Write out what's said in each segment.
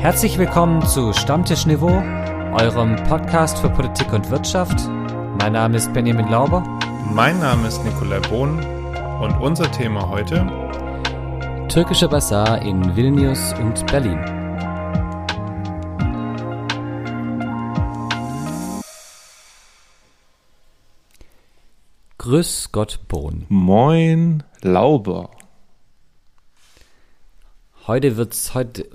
Herzlich willkommen zu Stammtisch Niveau, eurem Podcast für Politik und Wirtschaft. Mein Name ist Benjamin Lauber. Mein Name ist Nikolai Bohn und unser Thema heute Türkischer Bazar in Vilnius und Berlin. Grüß Gott Bohn. Moin Lauber. Heute wird's, heute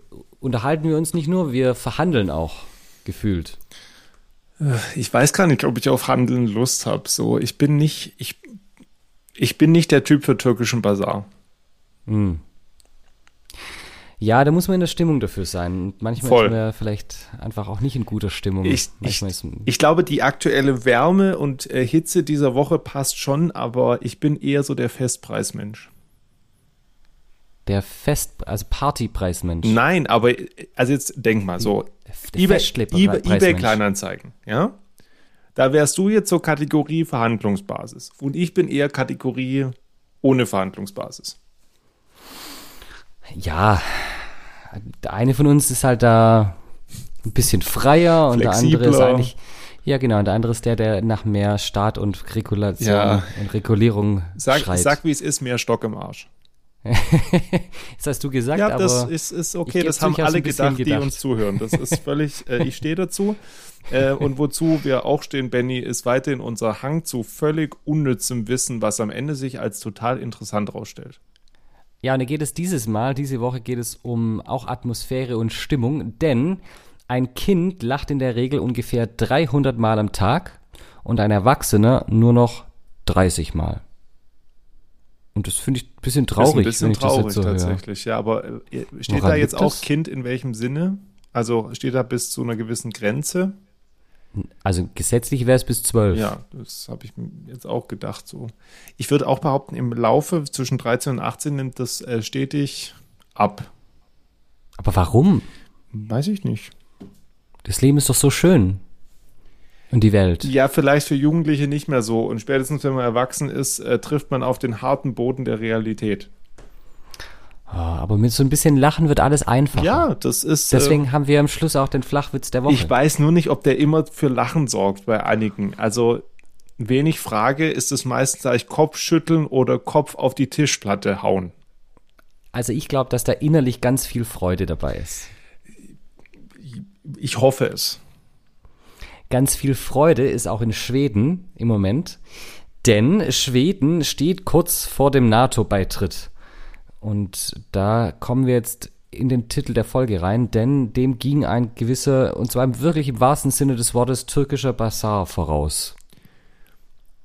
unterhalten wir uns nicht nur, wir verhandeln auch gefühlt. Ich weiß gar nicht, ob ich auf Handeln Lust habe. So, ich bin nicht, ich, ich bin nicht der Typ für türkischen Bazar. Hm. Ja, da muss man in der Stimmung dafür sein. Und manchmal Voll. ist man vielleicht einfach auch nicht in guter Stimmung. Ich, ich, ich glaube, die aktuelle Wärme und äh, Hitze dieser Woche passt schon, aber ich bin eher so der Festpreismensch. Der Fest, also Partypreismensch. Nein, aber also jetzt denk mal so, Der eBay, eBay, eBay Kleinanzeigen, ja? Da wärst du jetzt so Kategorie Verhandlungsbasis und ich bin eher Kategorie ohne Verhandlungsbasis. Ja, der eine von uns ist halt da ein bisschen freier und der andere ist Flexibler. eigentlich, ja genau, und der andere ist der, der nach mehr Staat und Regulation Ja. und Regulierung Sag, schreit. sag wie es ist, mehr Stock im Arsch. das hast du gesagt, Ja, aber das ist, ist okay, das haben alle bisschen gedacht, die gedacht. uns zuhören. Das ist völlig, äh, ich stehe dazu. Äh, und wozu wir auch stehen, Benny, ist weiterhin unser Hang zu völlig unnützem Wissen, was am Ende sich als total interessant rausstellt. Ja, und da geht es dieses Mal, diese Woche geht es um auch Atmosphäre und Stimmung, denn ein Kind lacht in der Regel ungefähr 300 Mal am Tag und ein Erwachsener nur noch 30 Mal. Und das finde ich ein bisschen traurig, ein bisschen traurig so höre. tatsächlich, ja, aber äh, steht Woran da jetzt auch das? Kind in welchem Sinne? Also steht da bis zu einer gewissen Grenze? Also gesetzlich wäre es bis 12. Ja, das habe ich mir jetzt auch gedacht. So, ich würde auch behaupten, im Laufe zwischen 13 und 18 nimmt das äh, stetig ab. Aber warum? Weiß ich nicht. Das Leben ist doch so schön. Und die Welt. Ja, vielleicht für Jugendliche nicht mehr so. Und spätestens, wenn man erwachsen ist, äh, trifft man auf den harten Boden der Realität. Ah, aber mit so ein bisschen Lachen wird alles einfacher. Ja, das ist. Deswegen haben wir am Schluss auch den Flachwitz der Woche. ich weiß nur nicht, ob der immer für Lachen sorgt bei einigen. Also, wen ich frage, ist es meistens gleich Kopfschütteln oder Kopf auf die Tischplatte hauen. Also ich glaube, dass da innerlich ganz viel Freude dabei ist. Ich hoffe es. Ganz viel Freude ist auch in Schweden im Moment, denn Schweden steht kurz vor dem NATO-Beitritt. Und da kommen wir jetzt in den Titel der Folge rein, denn dem ging ein gewisser, und zwar wirklich im wahrsten Sinne des Wortes, türkischer Bazar voraus.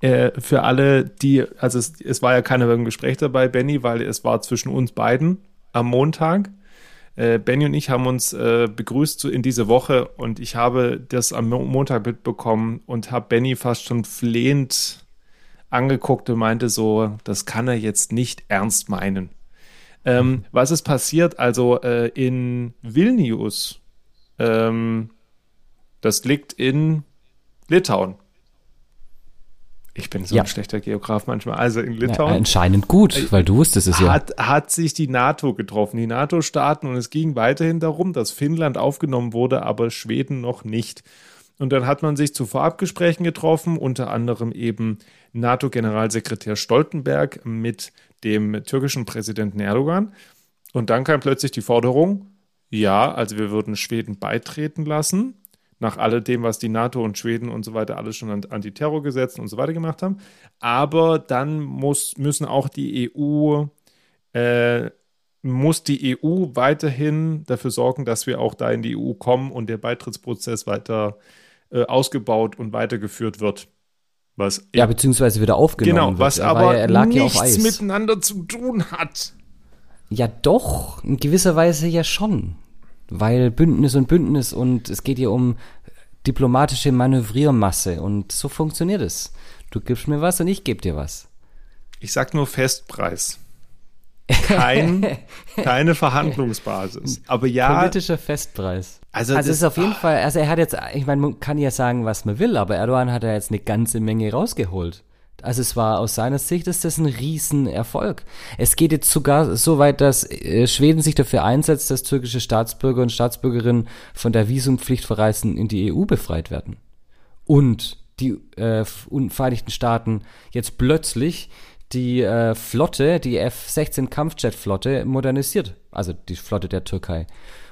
Äh, für alle, die, also es, es war ja keiner im Gespräch dabei, Benny, weil es war zwischen uns beiden am Montag. Äh, Benny und ich haben uns äh, begrüßt in diese Woche und ich habe das am Mo Montag mitbekommen und habe Benny fast schon flehend angeguckt und meinte so, das kann er jetzt nicht ernst meinen. Ähm, was ist passiert? Also äh, in Vilnius, ähm, das liegt in Litauen. Ich bin so Ja. ein schlechter Geograf manchmal. Also in Ja, Litauen anscheinend gut, weil du wusstest es ja. hat, hat sich die NATO getroffen, die NATO-Staaten, und es ging weiterhin darum, dass Finnland aufgenommen wurde, aber Schweden noch nicht. Und dann hat man sich zu Vorabgesprächen getroffen, unter anderem eben NATO-Generalsekretär Stoltenberg mit dem türkischen Präsidenten Erdogan. Und dann kam plötzlich die Forderung, ja, also wir würden Schweden beitreten lassen, nach alledem, was die NATO und Schweden und so weiter alles schon an Antiterrorgesetzen und so weiter gemacht haben. Aber dann muss, müssen auch die EU, äh, muss die EU weiterhin dafür sorgen, dass wir auch da in die EU kommen und der Beitrittsprozess weiter äh, ausgebaut und weitergeführt wird. Was Ja, beziehungsweise wieder aufgenommen genau, wird. was Er war aber er auf nichts miteinander zu tun hat. Ja, doch, in gewisser Weise ja schon. Weil Bündnis und Bündnis und es geht hier um diplomatische Manövriermasse und so funktioniert es. Du gibst mir was und ich gebe dir was. Ich sag nur Festpreis. Kein, keine Verhandlungsbasis. Aber ja, Politischer Festpreis. Also Also, das- es ist auf jeden Fall, also er hat jetzt, ich meine, man kann ja sagen, was man will, aber Erdogan hat ja jetzt eine ganze Menge rausgeholt. Also es war aus seiner Sicht ist das ein Riesenerfolg. Es geht jetzt sogar so weit, dass äh, Schweden sich dafür einsetzt, dass türkische Staatsbürger und Staatsbürgerinnen von der Visumpflicht für Reisen in die EU befreit werden. Und die äh, Vereinigten Staaten jetzt plötzlich die äh, Flotte, die F-16 Kampfjet-Flotte modernisiert. Also die Flotte der Türkei.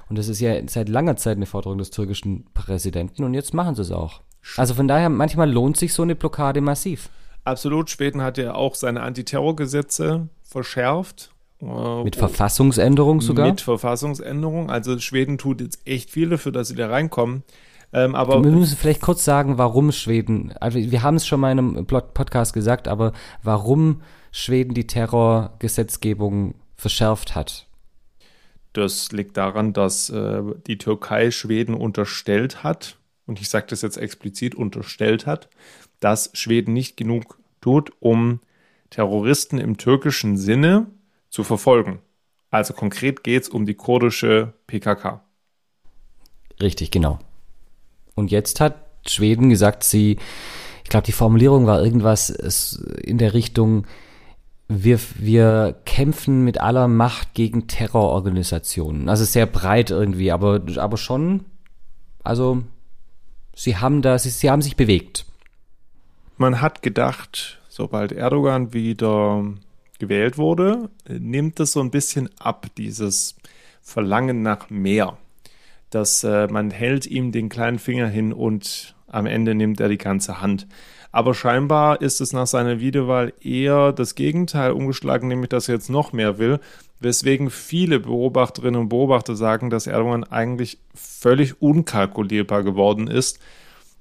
Und das ist ja seit langer Zeit eine Forderung des türkischen Präsidenten und jetzt machen sie es auch. Also von daher, manchmal lohnt sich so eine Blockade massiv. Absolut. Schweden hat ja auch seine Antiterrorgesetze verschärft. Äh, mit Verfassungsänderung sogar? Mit Verfassungsänderung. Also Schweden tut jetzt echt viel dafür, dass sie da reinkommen. Ähm, aber wir müssen vielleicht kurz sagen, warum Schweden, also wir haben es schon mal in einem Podcast gesagt, aber warum Schweden die Terrorgesetzgebung verschärft hat. Das liegt daran, dass äh, die Türkei Schweden unterstellt hat, und ich sage das jetzt explizit unterstellt hat, dass Schweden nicht genug tut, um Terroristen im türkischen Sinne zu verfolgen. Also konkret geht es um die kurdische PKK. Richtig, genau. Und jetzt hat Schweden gesagt, sie, ich glaube, die Formulierung war irgendwas in der Richtung, wir, wir kämpfen mit aller Macht gegen Terrororganisationen. Also sehr breit irgendwie, aber, aber schon, also sie haben da, sie, sie haben sich bewegt. Man hat gedacht, sobald Erdogan wieder gewählt wurde, nimmt es so ein bisschen ab, dieses Verlangen nach mehr. Dass äh, man hält ihm den kleinen Finger hin und am Ende nimmt er die ganze Hand. Aber scheinbar ist es nach seiner Wiederwahl eher das Gegenteil umgeschlagen, nämlich dass er jetzt noch mehr will, weswegen viele Beobachterinnen und Beobachter sagen, dass Erdogan eigentlich völlig unkalkulierbar geworden ist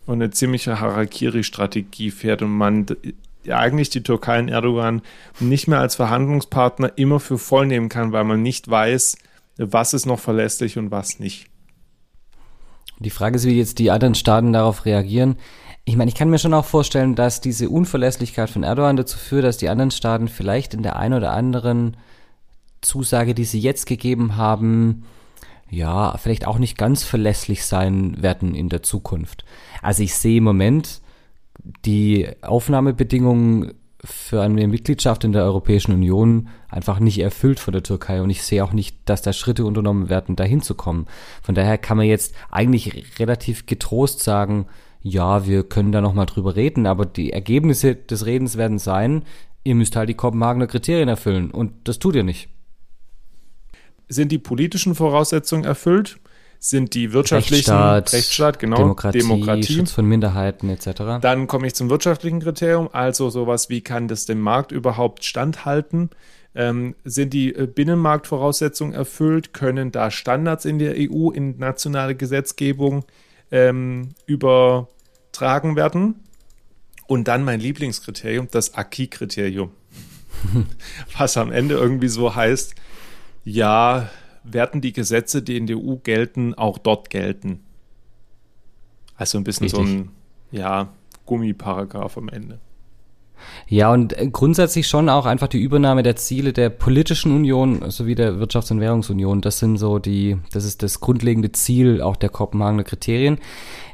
und eine ziemliche Harakiri-Strategie fährt und man eigentlich die Türkei und Erdogan nicht mehr als Verhandlungspartner immer für voll nehmen kann, weil man nicht weiß, was ist noch verlässlich und was nicht. Die Frage ist, wie jetzt die anderen Staaten darauf reagieren. Ich meine, ich kann mir schon auch vorstellen, dass diese Unverlässlichkeit von Erdogan dazu führt, dass die anderen Staaten vielleicht in der einen oder anderen Zusage, die sie jetzt gegeben haben, ja, vielleicht auch nicht ganz verlässlich sein werden in der Zukunft. Also ich sehe im Moment die Aufnahmebedingungen für eine Mitgliedschaft in der Europäischen Union einfach nicht erfüllt von der Türkei und ich sehe auch nicht, dass da Schritte unternommen werden, dahin zu kommen. Von daher kann man jetzt eigentlich relativ getrost sagen, ja, wir können da nochmal drüber reden, aber die Ergebnisse des Redens werden sein, ihr müsst halt die Kopenhagener Kriterien erfüllen und das tut ihr nicht sind die politischen Voraussetzungen erfüllt? Sind die wirtschaftlichen Rechtsstaat, Rechtsstaat genau, Demokratie, Demokratie, Schutz von Minderheiten etc. Dann komme ich zum wirtschaftlichen Kriterium, also sowas wie kann das dem Markt überhaupt standhalten? Ähm, sind die äh, Binnenmarktvoraussetzungen erfüllt? Können da Standards in der EU in nationale Gesetzgebung ähm, übertragen werden? Und dann mein Lieblingskriterium, das Acquis-Kriterium. Was am Ende irgendwie so heißt, ja, werden die Gesetze, die in der EU gelten, auch dort gelten. Also ein bisschen Richtig. so ein, ja, Gummiparagraph am Ende. Ja, und äh, grundsätzlich schon auch einfach die Übernahme der Ziele der politischen Union sowie der Wirtschafts- und Währungsunion. Das sind so die, das ist das grundlegende Ziel auch der Kopenhagener Kriterien.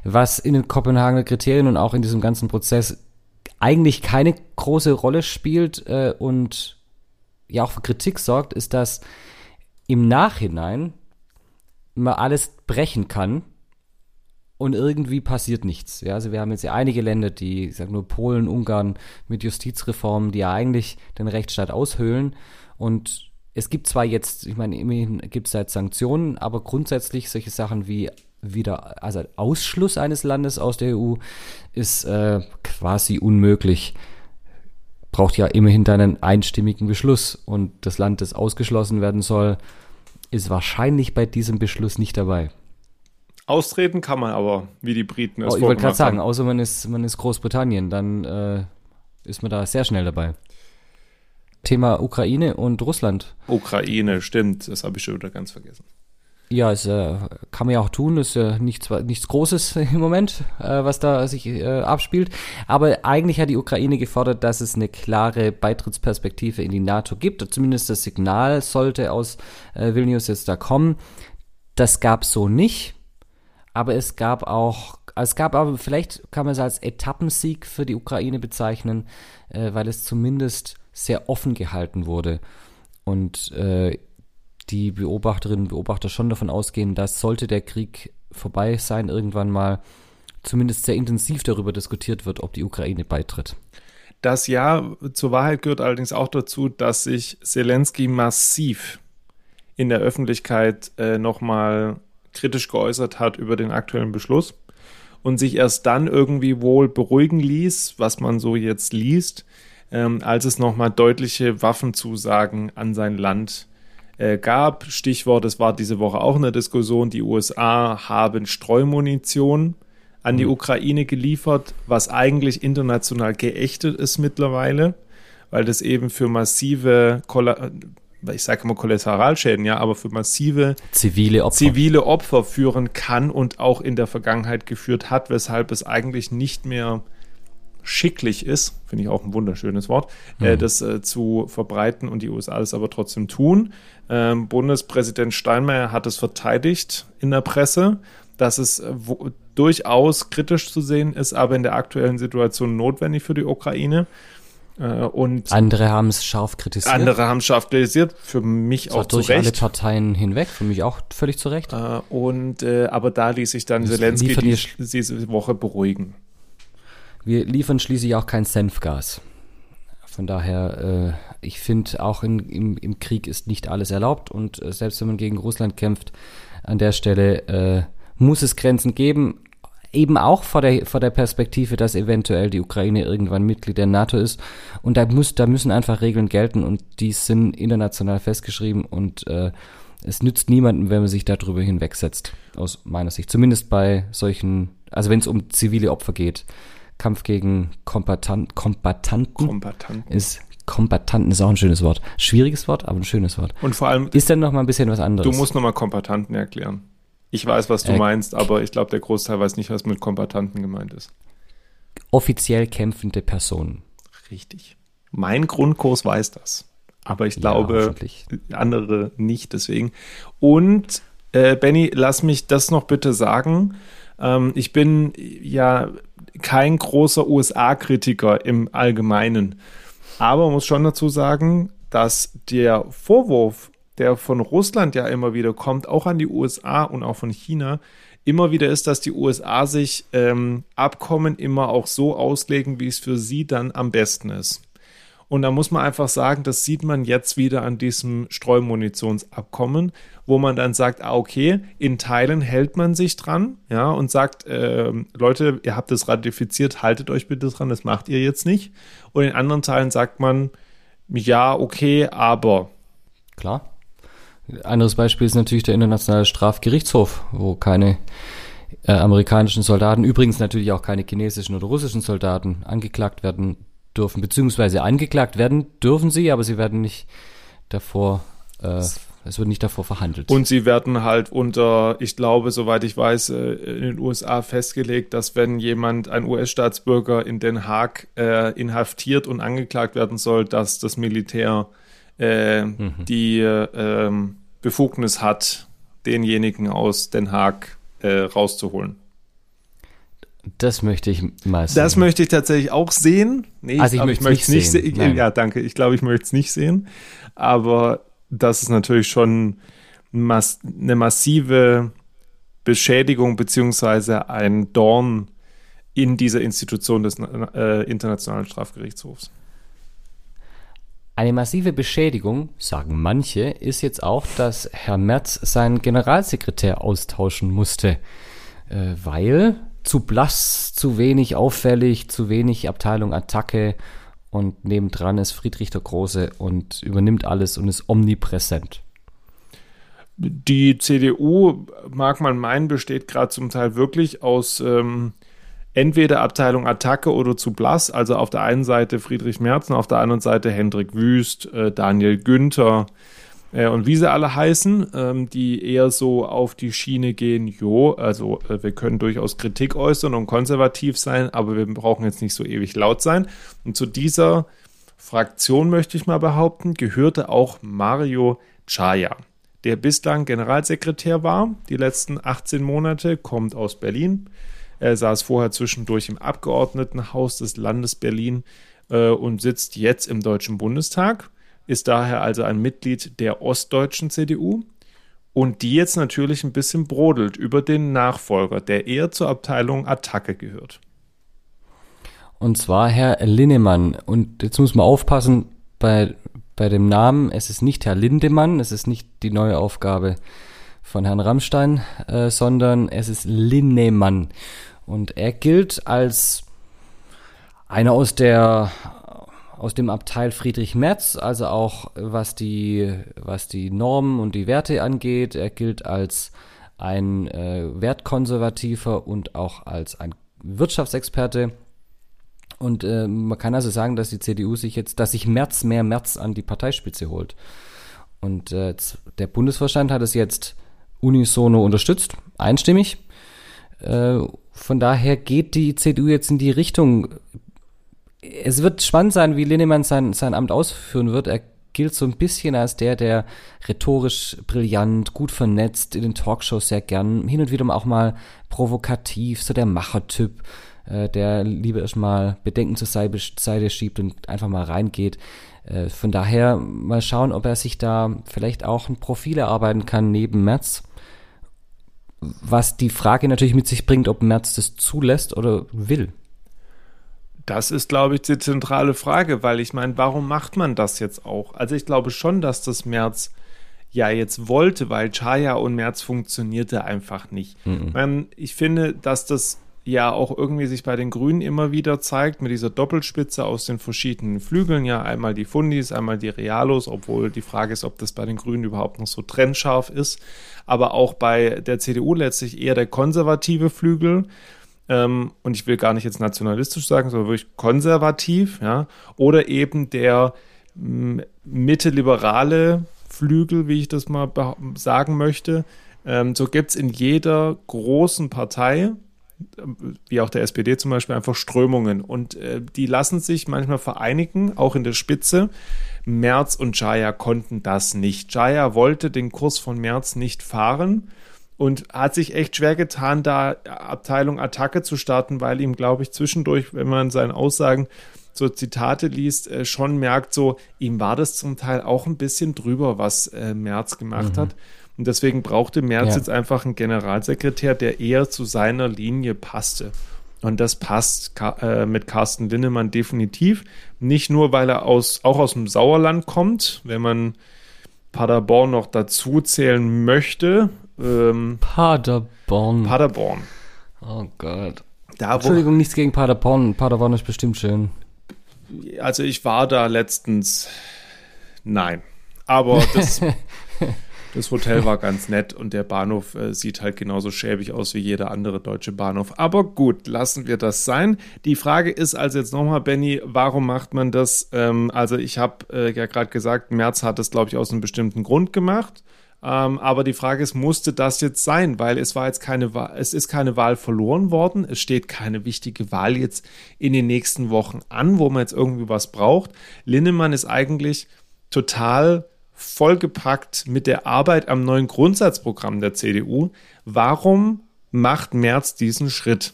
Was in den Kopenhagener Kriterien und auch in diesem ganzen Prozess eigentlich keine große Rolle spielt äh, und ja auch für Kritik sorgt, ist, dass im Nachhinein man alles brechen kann und irgendwie passiert nichts. Ja, also wir haben jetzt ja einige Länder, die, ich sag nur Polen, Ungarn mit Justizreformen, die ja eigentlich den Rechtsstaat aushöhlen und es gibt zwar jetzt, ich meine, immerhin gibt es halt Sanktionen, aber grundsätzlich solche Sachen wie wieder, also Ausschluss eines Landes aus der EU ist äh, quasi unmöglich. Braucht ja immerhin dann einen einstimmigen Beschluss und das Land, das ausgeschlossen werden soll, ist wahrscheinlich bei diesem Beschluss nicht dabei. Austreten kann man aber, wie die Briten es oh, Ich wollte gerade sagen, außer man ist, man ist Großbritannien, dann äh, ist man da sehr schnell dabei. Thema Ukraine und Russland. Ukraine, stimmt, das habe ich schon wieder ganz vergessen. Ja, es äh, kann man ja auch tun, ist äh, nichts, nichts Großes im Moment, äh, was da sich äh, abspielt. Aber eigentlich hat die Ukraine gefordert, dass es eine klare Beitrittsperspektive in die NATO gibt. Zumindest das Signal sollte aus äh, Vilnius jetzt da kommen. Das gab es so nicht. aber es gab auch, es gab aber, vielleicht kann man es als Etappensieg für die Ukraine bezeichnen, äh, weil es zumindest sehr offen gehalten wurde. Und äh, die Beobachterinnen und Beobachter schon davon ausgehen, dass sollte der Krieg vorbei sein, irgendwann mal zumindest sehr intensiv darüber diskutiert wird, ob die Ukraine beitritt. Das Jahr zur Wahrheit gehört allerdings auch dazu, dass sich Zelensky massiv in der Öffentlichkeit äh, nochmal kritisch geäußert hat über den aktuellen Beschluss und sich erst dann irgendwie wohl beruhigen ließ, was man so jetzt liest, ähm, als es nochmal deutliche Waffenzusagen an sein Land äh, gab. Stichwort, es war diese Woche auch eine Diskussion, die USA haben Streumunition an die mhm. Ukraine geliefert, was eigentlich international geächtet ist mittlerweile, weil das eben für massive, ich sage immer Kollateralschäden, ja, aber für massive zivile Opfer. zivile Opfer führen kann und auch in der Vergangenheit geführt hat, weshalb es eigentlich nicht mehr schicklich ist, finde ich auch ein wunderschönes Wort, äh, mhm. äh, das äh, zu verbreiten und die USA das aber trotzdem tun. Ähm, Bundespräsident Steinmeier hat es verteidigt in der Presse, dass es äh, wo, durchaus kritisch zu sehen ist, aber in der aktuellen Situation notwendig für die Ukraine. Äh, und andere haben es scharf kritisiert. Andere haben es scharf kritisiert, für mich das auch durch zu Recht. alle Parteien hinweg, für mich auch völlig zu Recht. Äh, und aber da ließ sich dann das Zelensky die, diese Woche beruhigen. Wir liefern schließlich auch kein Senfgas. Von daher, äh, ich finde, auch in, im, im, Krieg ist nicht alles erlaubt und äh, selbst wenn man gegen Russland kämpft, an der Stelle äh, muss es Grenzen geben eben auch vor der, vor der Perspektive, dass eventuell die Ukraine irgendwann Mitglied der NATO ist. Und da muss, da müssen einfach Regeln gelten und die sind international festgeschrieben und äh, es nützt niemandem, wenn man sich darüber hinwegsetzt, aus meiner Sicht. Zumindest bei solchen, also wenn es um zivile Opfer geht. Kampf gegen Kombatant, Kombatanten, Kombatanten ist Kombatanten ist auch ein schönes Wort. Schwieriges Wort, aber ein schönes Wort. Und vor allem ist dann noch mal ein bisschen was anderes. Du musst noch mal Kombatanten erklären. Ich weiß, was du äh, meinst, aber ich glaube, der Großteil weiß nicht, was mit Kombatanten gemeint ist. Offiziell kämpfende Personen. Richtig. Mein Grundkurs weiß das. Aber ich glaube, ja, andere nicht, deswegen. Und äh, Benny, lass mich das noch bitte sagen. Ähm, ich bin ja kein großer USA-Kritiker im Allgemeinen. Aber man muss schon dazu sagen, dass der Vorwurf, der von Russland ja immer wieder kommt, auch an die USA und auch von China, immer wieder ist, dass die USA sich ähm, Abkommen immer auch so auslegen, wie es für sie dann am besten ist. Und da muss man einfach sagen, das sieht man jetzt wieder an diesem Streumunitionsabkommen, wo man dann sagt, ah, okay, in Teilen hält man sich dran, ja, und sagt, äh, Leute, ihr habt es ratifiziert, haltet euch bitte dran, das macht ihr jetzt nicht. Und in anderen Teilen sagt man, ja, okay, aber. Klar. Anderes Beispiel ist natürlich der Internationale Strafgerichtshof, wo keine äh, amerikanischen Soldaten, übrigens natürlich auch keine chinesischen oder russischen Soldaten angeklagt werden dürfen, beziehungsweise angeklagt werden dürfen sie, aber sie werden nicht davor, äh, es wird nicht davor verhandelt. Und sie werden halt unter, ich glaube, soweit ich weiß, äh, in den USA festgelegt, dass wenn jemand, ein US-Staatsbürger in Den Haag äh, inhaftiert und angeklagt werden soll, dass das Militär äh, mhm. die äh, Befugnis hat, denjenigen aus Den Haag äh, rauszuholen. Das möchte ich mal sehen. Das möchte ich tatsächlich auch sehen. Nee, also ich, ich möchte es nicht sehen. sehen. Ja, danke. Ich glaube, ich möchte es nicht sehen. Aber das ist natürlich schon mass eine massive Beschädigung beziehungsweise ein Dorn in dieser Institution des äh, Internationalen Strafgerichtshofs. Eine massive Beschädigung, sagen manche, ist jetzt auch, dass Herr Merz seinen Generalsekretär austauschen musste, äh, weil zu blass, zu wenig auffällig, zu wenig Abteilung Attacke und nebendran ist Friedrich der Große und übernimmt alles und ist omnipräsent. Die CDU, mag man meinen, besteht gerade zum Teil wirklich aus ähm, entweder Abteilung Attacke oder zu blass. Also auf der einen Seite Friedrich Merzen, auf der anderen Seite Hendrik Wüst, äh, Daniel Günther, äh, und wie sie alle heißen, ähm, die eher so auf die Schiene gehen, jo, also äh, wir können durchaus Kritik äußern und konservativ sein, aber wir brauchen jetzt nicht so ewig laut sein. Und zu dieser Fraktion möchte ich mal behaupten, gehörte auch Mario Chaya. der bislang Generalsekretär war, die letzten 18 Monate, kommt aus Berlin. Er saß vorher zwischendurch im Abgeordnetenhaus des Landes Berlin äh, und sitzt jetzt im Deutschen Bundestag, ist daher also ein Mitglied der ostdeutschen CDU und die jetzt natürlich ein bisschen brodelt über den Nachfolger, der eher zur Abteilung Attacke gehört. Und zwar Herr Linnemann. Und jetzt muss man aufpassen bei, bei dem Namen. Es ist nicht Herr Lindemann, es ist nicht die neue Aufgabe von Herrn Rammstein, äh, sondern es ist Linnemann. Und er gilt als einer aus der aus dem Abteil Friedrich Merz, also auch was die, was die Normen und die Werte angeht. Er gilt als ein äh, Wertkonservativer und auch als ein Wirtschaftsexperte. Und äh, man kann also sagen, dass die CDU sich jetzt, dass sich Merz mehr Merz an die Parteispitze holt. Und äh, der Bundesvorstand hat es jetzt unisono unterstützt, einstimmig. Äh, von daher geht die CDU jetzt in die Richtung, es wird spannend sein, wie Linnemann sein, sein Amt ausführen wird. Er gilt so ein bisschen als der, der rhetorisch brillant, gut vernetzt, in den Talkshows sehr gern, hin und wieder auch mal provokativ, so der Machertyp, äh, der lieber erstmal Bedenken zur Seite schiebt und einfach mal reingeht. Äh, von daher mal schauen, ob er sich da vielleicht auch ein Profil erarbeiten kann neben Merz. Was die Frage natürlich mit sich bringt, ob Merz das zulässt oder will. Das ist, glaube ich, die zentrale Frage, weil ich meine, warum macht man das jetzt auch? Also ich glaube schon, dass das Merz ja jetzt wollte, weil Chaya und Merz funktionierte einfach nicht. Mhm. Ich finde, dass das ja auch irgendwie sich bei den Grünen immer wieder zeigt, mit dieser Doppelspitze aus den verschiedenen Flügeln, ja einmal die Fundis, einmal die Realos, obwohl die Frage ist, ob das bei den Grünen überhaupt noch so trennscharf ist, aber auch bei der CDU letztlich eher der konservative Flügel, ähm, und ich will gar nicht jetzt nationalistisch sagen, sondern wirklich konservativ, ja, oder eben der mitte-liberale Flügel, wie ich das mal sagen möchte. Ähm, so gibt es in jeder großen Partei, wie auch der SPD zum Beispiel, einfach Strömungen. Und äh, die lassen sich manchmal vereinigen, auch in der Spitze. Merz und Jaya konnten das nicht. Jaya wollte den Kurs von Merz nicht fahren und hat sich echt schwer getan, da Abteilung Attacke zu starten, weil ihm, glaube ich, zwischendurch, wenn man seine Aussagen so Zitate liest, äh, schon merkt, so, ihm war das zum Teil auch ein bisschen drüber, was äh, Merz gemacht mhm. hat. Und deswegen brauchte Merz ja. jetzt einfach einen Generalsekretär, der eher zu seiner Linie passte. Und das passt äh, mit Carsten Linnemann definitiv. Nicht nur, weil er aus, auch aus dem Sauerland kommt, wenn man Paderborn noch dazu zählen möchte, ähm, Paderborn. Paderborn. Oh Gott. Da, Entschuldigung, nichts gegen Paderborn. Paderborn ist bestimmt schön. Also ich war da letztens. Nein. Aber das, das Hotel war ganz nett und der Bahnhof äh, sieht halt genauso schäbig aus wie jeder andere deutsche Bahnhof. Aber gut, lassen wir das sein. Die Frage ist also jetzt nochmal, Benny, warum macht man das? Ähm, also ich habe äh, ja gerade gesagt, März hat das, glaube ich, aus einem bestimmten Grund gemacht. Ähm, aber die Frage ist, musste das jetzt sein? Weil es war jetzt keine Wahl, es ist keine Wahl verloren worden. Es steht keine wichtige Wahl jetzt in den nächsten Wochen an, wo man jetzt irgendwie was braucht. Linnemann ist eigentlich total vollgepackt mit der Arbeit am neuen Grundsatzprogramm der CDU. Warum macht Merz diesen Schritt?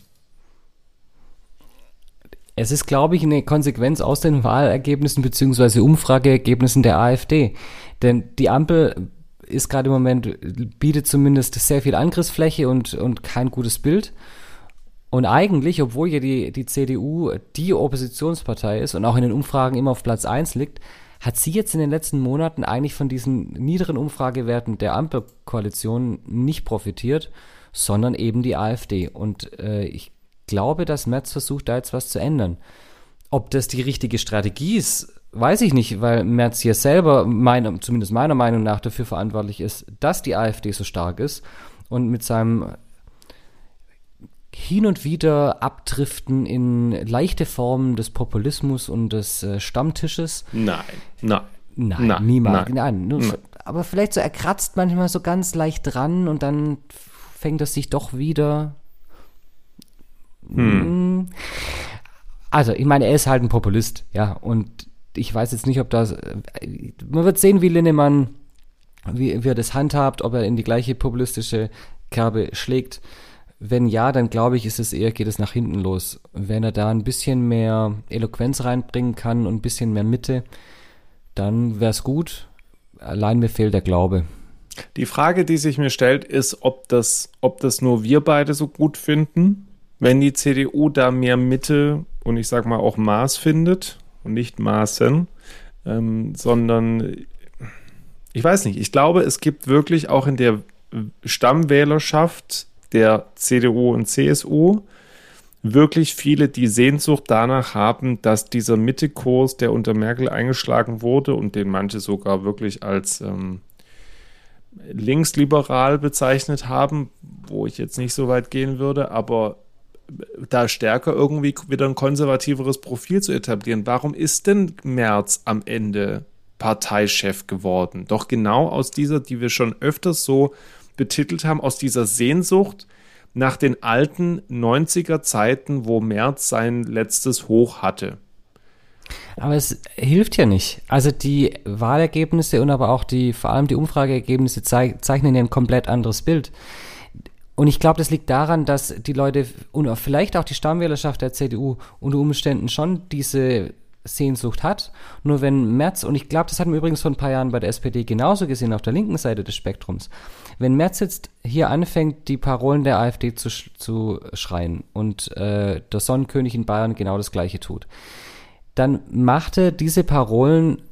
Es ist, glaube ich, eine Konsequenz aus den Wahlergebnissen bzw. Umfrageergebnissen der AfD. Denn die Ampel ist gerade im Moment, bietet zumindest sehr viel Angriffsfläche und, und kein gutes Bild. Und eigentlich, obwohl ja die, die CDU die Oppositionspartei ist und auch in den Umfragen immer auf Platz 1 liegt, hat sie jetzt in den letzten Monaten eigentlich von diesen niederen Umfragewerten der Ampelkoalition nicht profitiert, sondern eben die AfD. Und äh, ich glaube, dass Merz versucht, da jetzt was zu ändern. Ob das die richtige Strategie ist, weiß ich nicht, weil Merz hier selber, meine, zumindest meiner Meinung nach, dafür verantwortlich ist, dass die AfD so stark ist und mit seinem hin und wieder abdriften in leichte Formen des Populismus und des äh, Stammtisches. Nein, nein. Nein, nein niemals. Nein. nein. Aber vielleicht so, er kratzt manchmal so ganz leicht dran und dann fängt es sich doch wieder. Hm. hm. Also, ich meine, er ist halt ein Populist, ja, und ich weiß jetzt nicht, ob das. Man wird sehen, wie Linnemann wie, wie er das handhabt, ob er in die gleiche populistische Kerbe schlägt. Wenn ja, dann glaube ich, ist es eher, geht es nach hinten los. Wenn er da ein bisschen mehr Eloquenz reinbringen kann und ein bisschen mehr Mitte, dann wäre es gut. Allein mir fehlt der Glaube. Die Frage, die sich mir stellt, ist, ob das, ob das nur wir beide so gut finden, wenn die CDU da mehr Mitte und ich sage mal auch Maß findet und nicht Maßen, ähm, sondern ich weiß nicht, ich glaube, es gibt wirklich auch in der Stammwählerschaft der CDU und CSU wirklich viele, die Sehnsucht danach haben, dass dieser Mittekurs, der unter Merkel eingeschlagen wurde und den manche sogar wirklich als ähm, linksliberal bezeichnet haben, wo ich jetzt nicht so weit gehen würde, aber da stärker irgendwie wieder ein konservativeres Profil zu etablieren. Warum ist denn Merz am Ende Parteichef geworden? Doch genau aus dieser, die wir schon öfters so betitelt haben, aus dieser Sehnsucht nach den alten 90er Zeiten, wo Merz sein letztes Hoch hatte. Aber es hilft ja nicht. Also die Wahlergebnisse und aber auch die, vor allem die Umfrageergebnisse zeichnen ja ein komplett anderes Bild. Und ich glaube, das liegt daran, dass die Leute und vielleicht auch die Stammwählerschaft der CDU unter Umständen schon diese Sehnsucht hat. Nur wenn Merz, und ich glaube, das hatten wir übrigens vor ein paar Jahren bei der SPD genauso gesehen, auf der linken Seite des Spektrums, wenn Merz jetzt hier anfängt, die Parolen der AfD zu, zu schreien und äh, der Sonnenkönig in Bayern genau das gleiche tut, dann machte diese Parolen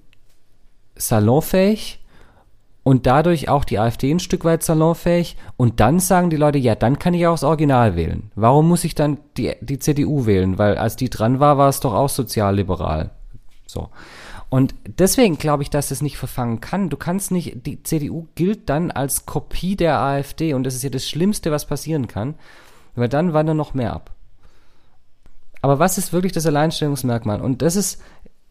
salonfähig und dadurch auch die AfD ein Stück weit salonfähig. Und dann sagen die Leute, ja, dann kann ich auch das Original wählen. Warum muss ich dann die, die CDU wählen? Weil als die dran war, war es doch auch sozialliberal. So. Und deswegen glaube ich, dass das nicht verfangen kann. Du kannst nicht, die CDU gilt dann als Kopie der AfD und das ist ja das Schlimmste, was passieren kann, weil dann wandern noch mehr ab. Aber was ist wirklich das Alleinstellungsmerkmal? Und das ist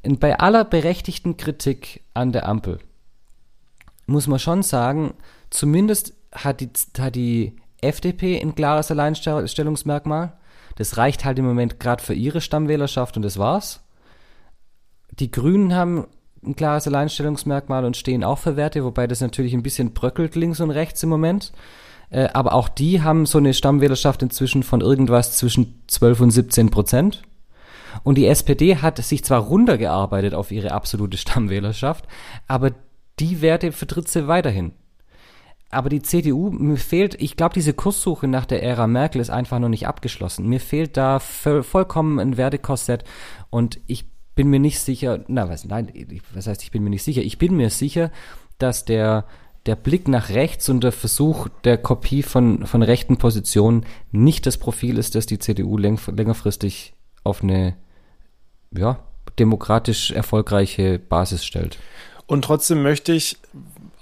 bei aller berechtigten Kritik an der Ampel, muss man schon sagen, zumindest hat die, hat die FDP ein klares Alleinstellungsmerkmal. Das reicht halt im Moment gerade für ihre Stammwählerschaft und das war's. Die Grünen haben ein klares Alleinstellungsmerkmal und stehen auch für Werte, wobei das natürlich ein bisschen bröckelt links und rechts im Moment. Äh, aber auch die haben so eine Stammwählerschaft inzwischen von irgendwas zwischen 12 und 17 Prozent. Und die SPD hat sich zwar runtergearbeitet auf ihre absolute Stammwählerschaft, aber die Werte vertritt sie weiterhin. Aber die CDU, mir fehlt, ich glaube, diese Kurssuche nach der Ära Merkel ist einfach noch nicht abgeschlossen. Mir fehlt da vollkommen ein Wertekorsett und ich bin mir nicht sicher, na was, nein, was heißt, ich bin mir nicht sicher? Ich bin mir sicher, dass der, der Blick nach rechts und der Versuch der Kopie von, von rechten Positionen nicht das Profil ist, das die CDU läng, längerfristig auf eine, ja, demokratisch erfolgreiche Basis stellt. Und trotzdem möchte ich,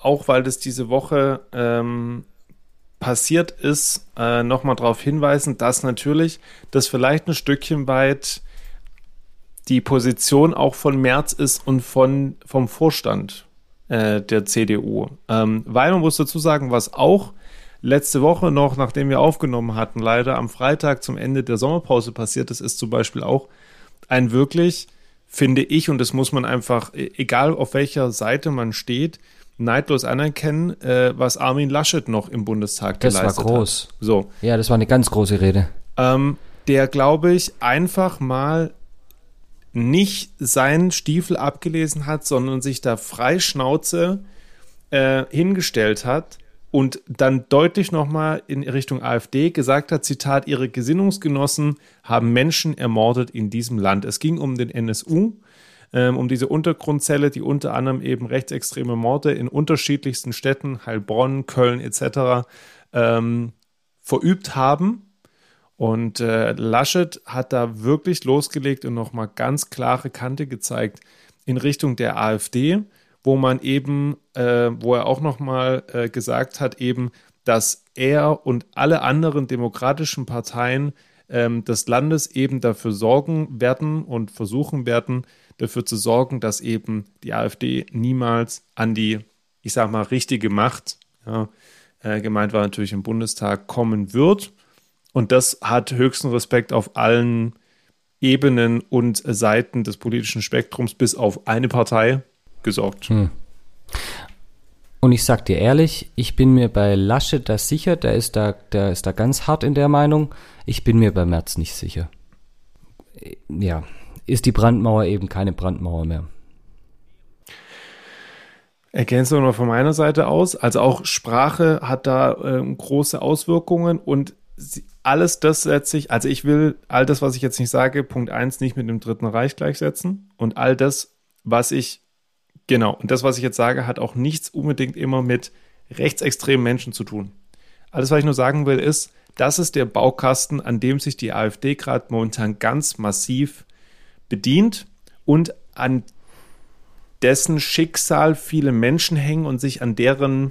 auch weil das diese Woche ähm, passiert ist, äh, nochmal darauf hinweisen, dass natürlich das vielleicht ein Stückchen weit die Position auch von Merz ist und von, vom Vorstand äh, der CDU. Ähm, weil man muss dazu sagen, was auch letzte Woche noch, nachdem wir aufgenommen hatten, leider am Freitag zum Ende der Sommerpause passiert ist, ist zum Beispiel auch ein wirklich finde ich, und das muss man einfach, e-, egal auf welcher Seite man steht, neidlos anerkennen, äh, was Armin Laschet noch im Bundestag das geleistet hat. Das war groß. Hat. So. Ja, das war eine ganz große Rede. Ähm, der, glaube ich, einfach mal nicht seinen Stiefel abgelesen hat, sondern sich da frei Schnauze äh, hingestellt hat und dann deutlich nochmal in Richtung AfD gesagt hat, Zitat, ihre Gesinnungsgenossen haben Menschen ermordet in diesem Land. Es ging um den NSU, ähm, um diese Untergrundzelle, die unter anderem eben rechtsextreme Morde in unterschiedlichsten Städten, Heilbronn, Köln etc. Ähm, verübt haben. Und äh, Laschet hat da wirklich losgelegt und nochmal ganz klare Kante gezeigt in Richtung der AfD wo man eben, äh, wo er auch nochmal äh, gesagt hat, eben, dass er und alle anderen demokratischen Parteien ähm, des Landes eben dafür sorgen werden und versuchen werden, dafür zu sorgen, dass eben die AfD niemals an die, ich sag mal, richtige Macht, ja, äh, gemeint war natürlich im Bundestag, kommen wird. Und das hat höchsten Respekt auf allen Ebenen und Seiten des politischen Spektrums, bis auf eine Partei, gesorgt. Hm. Und ich sag dir ehrlich, ich bin mir bei Laschet da sicher, der ist da, der ist da ganz hart in der Meinung. Ich bin mir bei Merz nicht sicher. Ja, ist die Brandmauer eben keine Brandmauer mehr. Ergänzung noch von meiner Seite aus. Also auch Sprache hat da äh, große Auswirkungen und sie, alles das setze ich, also ich will all das, was ich jetzt nicht sage, Punkt 1 nicht mit dem Dritten Reich gleichsetzen und all das, was ich, genau, und das, was ich jetzt sage, hat auch nichts unbedingt immer mit rechtsextremen Menschen zu tun. Alles, was ich nur sagen will, ist, das ist der Baukasten, an dem sich die AfD gerade momentan ganz massiv bedient und an dessen Schicksal viele Menschen hängen und sich an deren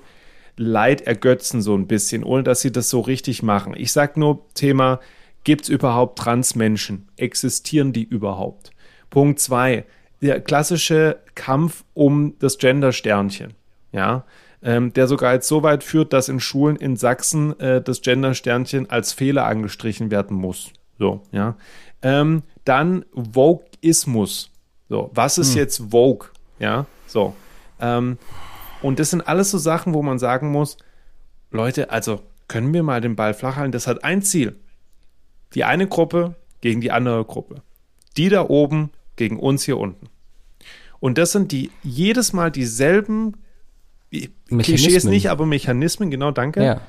Leid ergötzen so ein bisschen, ohne dass sie das so richtig machen. Ich sage nur Thema, gibt es überhaupt Transmenschen? Existieren die überhaupt? Punkt zwei, der klassische Kampf um das Gender-Sternchen, ja, ähm, der sogar jetzt so weit führt, dass in Schulen in Sachsen äh, das Gender-Sternchen als Fehler angestrichen werden muss. So, ja. Ähm, dann Vogueismus. So, was ist hm. jetzt Vogue? Ja, so. Ähm, und das sind alles so Sachen, wo man sagen muss, Leute, also können wir mal den Ball flach halten? Das hat ein Ziel. Die eine Gruppe gegen die andere Gruppe. Die da oben gegen uns hier unten. Und das sind die jedes Mal dieselben Klischees nicht, aber Mechanismen, genau, danke, ja.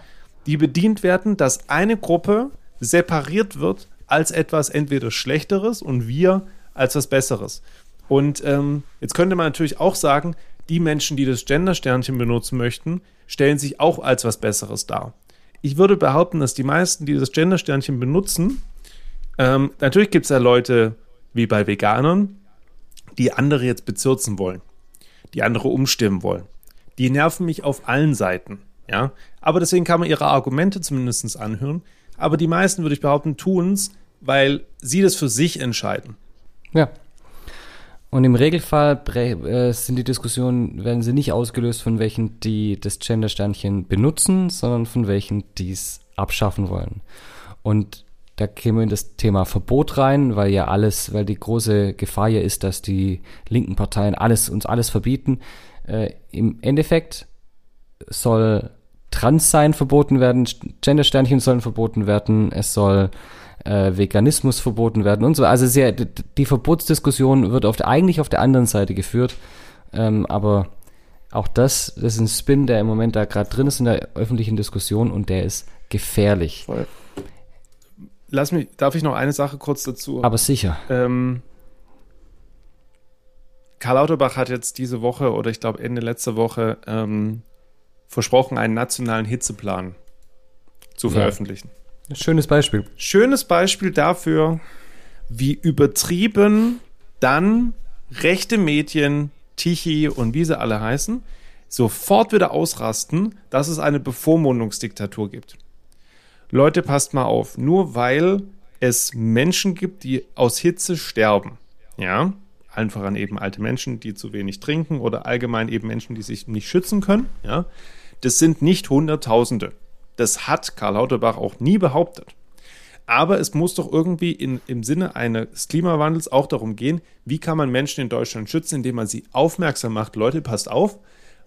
die bedient werden, dass eine Gruppe separiert wird als etwas entweder Schlechteres und wir als was Besseres. Und ähm, jetzt könnte man natürlich auch sagen, die Menschen, die das Gender-Sternchen benutzen möchten, stellen sich auch als was Besseres dar. Ich würde behaupten, dass die meisten, die das Gender-Sternchen benutzen, ähm, natürlich gibt es ja Leute wie bei Veganern, die andere jetzt bezirzen wollen, die andere umstimmen wollen. Die nerven mich auf allen Seiten, ja. Aber deswegen kann man ihre Argumente zumindest anhören. Aber die meisten, würde ich behaupten, tun es, weil sie das für sich entscheiden. Ja. Und im Regelfall äh, sind die Diskussionen, werden sie nicht ausgelöst von welchen, die das Gender-Sternchen benutzen, sondern von welchen, die es abschaffen wollen. Und da in das Thema Verbot rein, weil ja alles, weil die große Gefahr ja ist, dass die linken Parteien alles, uns alles verbieten. Äh, Im Endeffekt soll Transsein verboten werden, Gender-Sternchen sollen verboten werden, es soll äh, Veganismus verboten werden und so. Also sehr, die Verbotsdiskussion wird auf eigentlich auf der anderen Seite geführt, ähm, aber auch das, das ist ein Spin, der im Moment da gerade drin ist in der öffentlichen Diskussion und der ist gefährlich. Voll. Lass mich, darf ich noch eine Sache kurz dazu? Aber sicher. Ähm, Karl Lauterbach hat jetzt diese Woche oder ich glaube Ende letzter Woche ähm, versprochen, einen nationalen Hitzeplan zu veröffentlichen. Ja. Schönes Beispiel. Schönes Beispiel dafür, wie übertrieben dann rechte Medien, Tichy und wie sie alle heißen, sofort wieder ausrasten, dass es eine Bevormundungsdiktatur gibt. Leute, passt mal auf, nur weil es Menschen gibt, die aus Hitze sterben, ja, einfach an eben alte Menschen, die zu wenig trinken oder allgemein eben Menschen, die sich nicht schützen können, ja, das sind nicht Hunderttausende. Das hat Karl Lauterbach auch nie behauptet. Aber es muss doch irgendwie in, im Sinne eines Klimawandels auch darum gehen, wie kann man Menschen in Deutschland schützen, indem man sie aufmerksam macht. Leute, passt auf,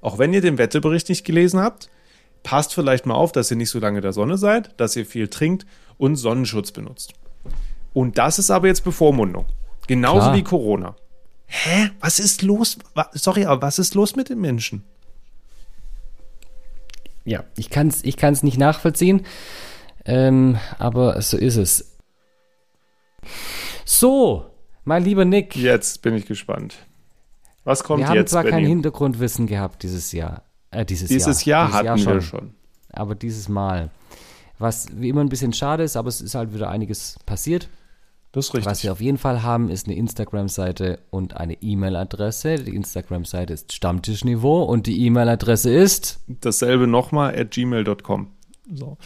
auch wenn ihr den Wetterbericht nicht gelesen habt, passt vielleicht mal auf, dass ihr nicht so lange der Sonne seid, dass ihr viel trinkt und Sonnenschutz benutzt. Und das ist aber jetzt Bevormundung. Genauso Klar. wie Corona. Hä? Was ist los? Sorry, aber was ist los mit den Menschen? ja, ich kann es ich kann's nicht nachvollziehen, ähm, aber so ist es. So, mein lieber Nick. Jetzt bin ich gespannt. Was kommt jetzt? Wir haben zwar Benny? kein Hintergrundwissen gehabt dieses Jahr. Äh, dieses, dieses Jahr. Jahr dieses hatten Jahr schon, wir schon. Aber dieses Mal. Was wie immer ein bisschen schade ist, aber es ist halt wieder einiges passiert. Das ist richtig. Was wir auf jeden Fall haben, ist eine Instagram-Seite und eine E-Mail-Adresse. Die Instagram-Seite ist Stammtischniveau und die E-Mail-Adresse ist dasselbe nochmal at gmail.com. So.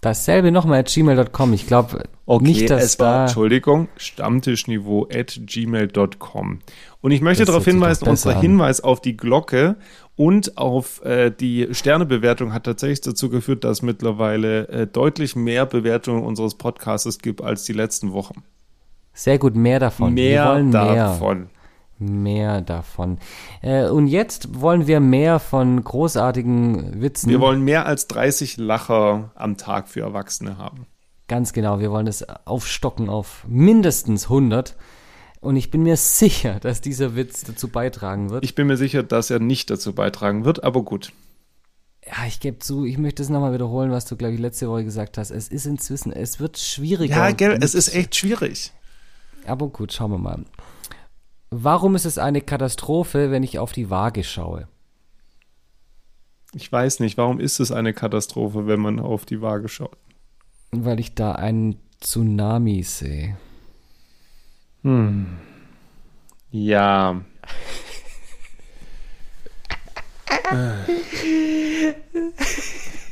Dasselbe nochmal at gmail.com. Ich glaube okay, nicht, dass es war, da Entschuldigung, Stammtischniveau at gmail.com. Und ich möchte darauf hinweisen, unser. Hinweis auf die Glocke und auf äh, die Sternebewertung hat tatsächlich dazu geführt, dass mittlerweile äh, deutlich mehr Bewertungen unseres Podcasts gibt als die letzten Wochen. Sehr gut, mehr davon. Mehr, mehr. davon. Mehr davon. Äh, und jetzt wollen wir mehr von großartigen Witzen. Wir wollen mehr als 30 Lacher am Tag für Erwachsene haben. Ganz genau, wir wollen es aufstocken auf mindestens 100. Und ich bin mir sicher, dass dieser Witz dazu beitragen wird. Ich bin mir sicher, dass er nicht dazu beitragen wird, aber gut. Ja, ich gebe zu, ich möchte es nochmal wiederholen, was du, glaube ich, letzte Woche gesagt hast. Es ist inzwischen, es wird schwieriger. Ja, gell, es ist echt schwierig. Aber gut, schauen wir mal. Warum ist es eine Katastrophe, wenn ich auf die Waage schaue? Ich weiß nicht, warum ist es eine Katastrophe, wenn man auf die Waage schaut? Weil ich da einen Tsunami sehe. Hm. Ja.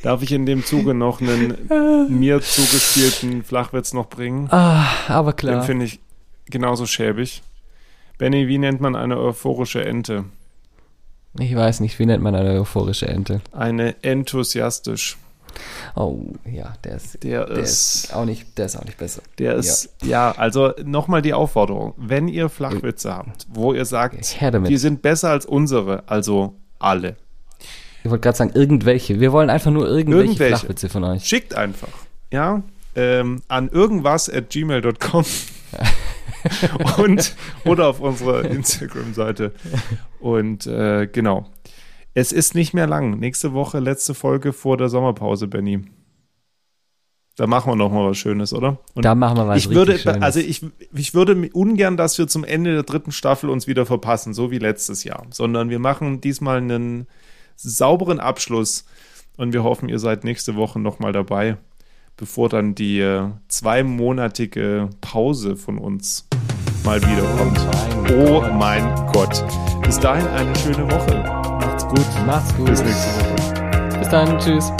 Darf ich in dem Zuge noch einen mir zugespielten Flachwitz noch bringen? Ah, aber klar. Den finde ich genauso schäbig. Benny, wie nennt man eine euphorische Ente? Ich weiß nicht, wie nennt man eine euphorische Ente? Eine enthusiastisch. Oh, ja, der ist, Der, der ist, ist auch nicht, der ist auch nicht besser. der ist, ja, also nochmal die Aufforderung. Wenn ihr Flachwitze habt, wo ihr sagt, die sind besser als unsere, also alle, Ich wollte gerade sagen, irgendwelche. Wir wollen einfach nur irgendwelche, Irgendwelche. Flachwitze von euch. schickt einfach, ja, ähm, an irgendwas at gmail.com und oder auf unserer Instagram-Seite. Und äh, genau. Es ist nicht mehr lang. Nächste Woche, letzte Folge vor der Sommerpause, Benny. Da machen wir noch mal was Schönes, oder? Und Da machen wir was ich würde, richtig Schönes. also ich, ich würde ungern, dass wir zum Ende der dritten Staffel uns wieder verpassen, so wie letztes Jahr, sondern wir machen diesmal einen sauberen Abschluss und wir hoffen, ihr seid nächste Woche noch mal dabei, bevor dann die äh, zweimonatige Pause von uns mal wieder kommt. mein Oh mein Gott. Bis dahin eine schöne Woche. Macht's gut. Macht's gut. Bis nächste Woche. Bis dann. Tschüss.